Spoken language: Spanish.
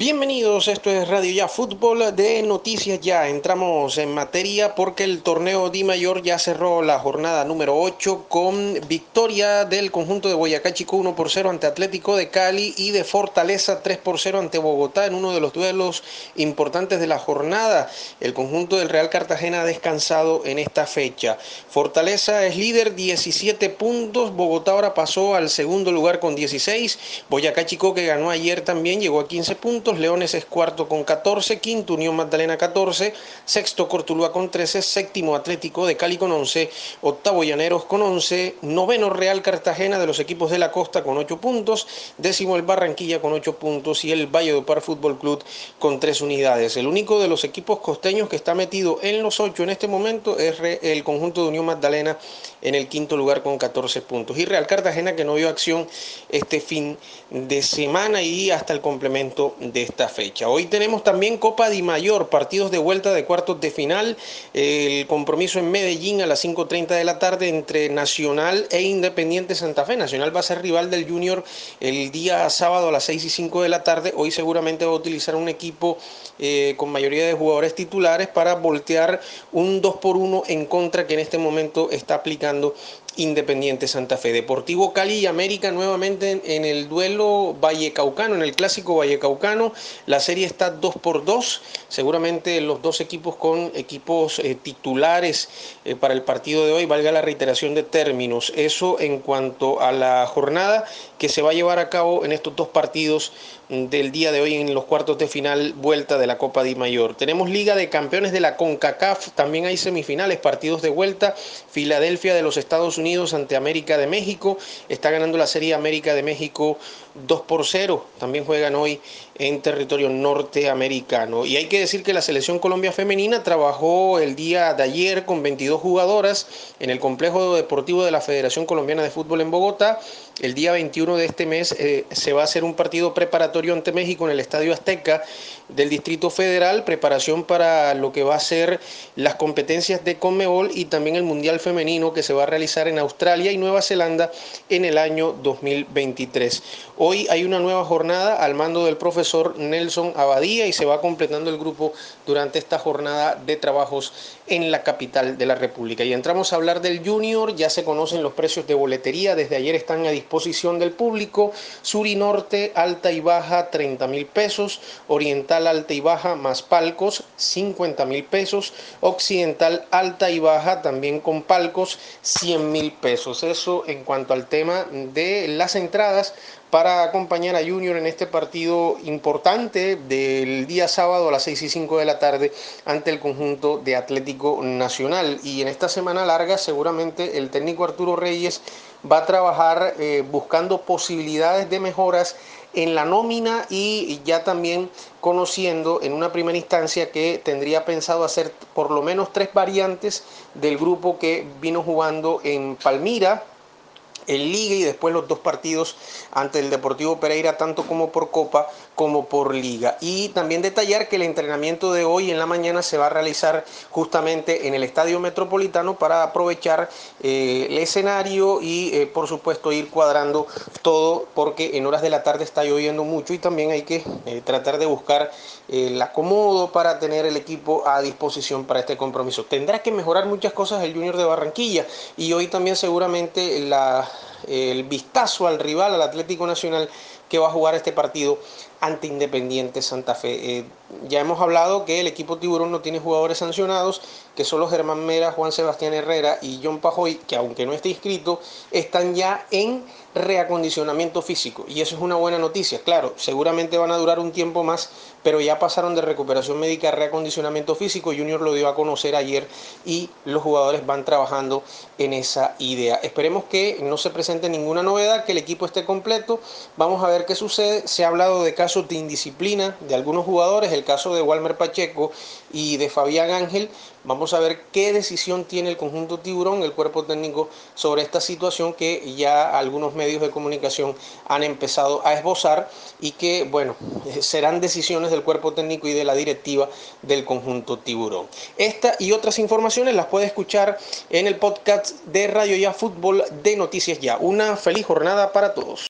Bienvenidos, esto es Radio Ya Fútbol de Noticias Ya. Entramos en materia porque el torneo Di Mayor ya cerró la jornada número 8 con victoria del conjunto de Boyacá Chico 1 por 0 ante Atlético de Cali y de Fortaleza 3 por 0 ante Bogotá en uno de los duelos importantes de la jornada. El conjunto del Real Cartagena ha descansado en esta fecha. Fortaleza es líder 17 puntos, Bogotá ahora pasó al segundo lugar con 16, Boyacá Chico que ganó ayer también llegó a 15 puntos. Leones es cuarto con 14, quinto Unión Magdalena 14, sexto Cortulúa con 13, séptimo Atlético de Cali con 11, octavo Llaneros con 11, noveno Real Cartagena de los equipos de la costa con 8 puntos, décimo el Barranquilla con 8 puntos y el Valle de Par Fútbol Club con 3 unidades. El único de los equipos costeños que está metido en los 8 en este momento es el conjunto de Unión Magdalena en el quinto lugar con 14 puntos. Y Real Cartagena que no vio acción este fin de semana y hasta el complemento de esta fecha. Hoy tenemos también Copa Di Mayor, partidos de vuelta de cuartos de final, el compromiso en Medellín a las 5.30 de la tarde entre Nacional e Independiente Santa Fe. Nacional va a ser rival del Junior el día sábado a las 6 y 5 de la tarde. Hoy seguramente va a utilizar un equipo eh, con mayoría de jugadores titulares para voltear un 2 por 1 en contra que en este momento está aplicando Independiente Santa Fe. Deportivo Cali y América nuevamente en, el duelo Vallecaucano, en el clásico Vallecaucano. La serie está 2 por 2. Seguramente los dos equipos con equipos eh, titulares eh, para el partido de hoy, valga la reiteración de términos. Eso en cuanto a la jornada que se va a llevar a cabo en estos dos partidos del día de hoy en los cuartos de final vuelta de la Copa Di Mayor. Tenemos Liga de Campeones de la CONCACAF, también hay semifinales, partidos de vuelta. Filadelfia de los Estados Unidos ante América de México, está ganando la Serie América de México 2 por 0. También juegan hoy en territorio norteamericano. Y hay que decir que la selección Colombia femenina trabajó el día de ayer con 22 jugadoras en el complejo deportivo de la Federación Colombiana de Fútbol en Bogotá. El día 21 de este mes eh, se va a hacer un partido preparatorio ante México en el Estadio Azteca del Distrito Federal, preparación para lo que va a ser las competencias de Conmebol y también el Mundial Femenino que se va a realizar en Australia y Nueva Zelanda en el año 2023. Hoy hay una nueva jornada al mando del profesor Nelson Abadía y se va completando el grupo durante esta jornada de trabajos en la capital de la República. Y entramos a hablar del Junior, ya se conocen los precios de boletería, desde ayer están a disposición del público, sur y norte, alta y baja 30 mil pesos, oriental alta y baja más palcos 50 mil pesos, occidental alta y baja también con palcos 100 mil pesos. Eso en cuanto al tema de las entradas. Para acompañar a Junior en este partido importante del día sábado a las 6 y 5 de la tarde ante el conjunto de Atlético Nacional. Y en esta semana larga seguramente el técnico Arturo Reyes va a trabajar eh, buscando posibilidades de mejoras en la nómina y ya también conociendo en una primera instancia que tendría pensado hacer por lo menos tres variantes del grupo que vino jugando en Palmira, en Liga y después los dos partidos ante el Deportivo Pereira, tanto como por Copa como por Liga. Y también detallar que el entrenamiento de hoy en la mañana se va a realizar justamente en el Estadio Metropolitano para aprovechar eh, el escenario y eh, por supuesto ir cuadrando todo porque en horas de la tarde está lloviendo mucho y también hay que eh, tratar de buscar el acomodo para tener el equipo a disposición para este compromiso. Tendrá que mejorar muchas cosas el Junior de Barranquilla y hoy también seguramente la el vistazo al rival, al Atlético Nacional, que va a jugar este partido ante Independiente Santa Fe. Eh, ya hemos hablado que el equipo Tiburón no tiene jugadores sancionados, que son los Germán Mera, Juan Sebastián Herrera y John Pajoy, que aunque no esté inscrito, están ya en reacondicionamiento físico. Y eso es una buena noticia. Claro, seguramente van a durar un tiempo más, pero ya pasaron de recuperación médica a reacondicionamiento físico. Junior lo dio a conocer ayer y los jugadores van trabajando en esa idea. Esperemos que no se presente ninguna novedad, que el equipo esté completo. Vamos a ver qué sucede. Se ha hablado de casos de indisciplina de algunos jugadores, el caso de Walmer Pacheco y de Fabián Ángel. Vamos a ver qué decisión tiene el conjunto tiburón, el cuerpo técnico, sobre esta situación que ya algunos medios de comunicación han empezado a esbozar y que, bueno, serán decisiones del cuerpo técnico y de la directiva del conjunto tiburón. Esta y otras informaciones las puede escuchar en el podcast de Radio Ya Fútbol de Noticias Ya. Una feliz jornada para todos.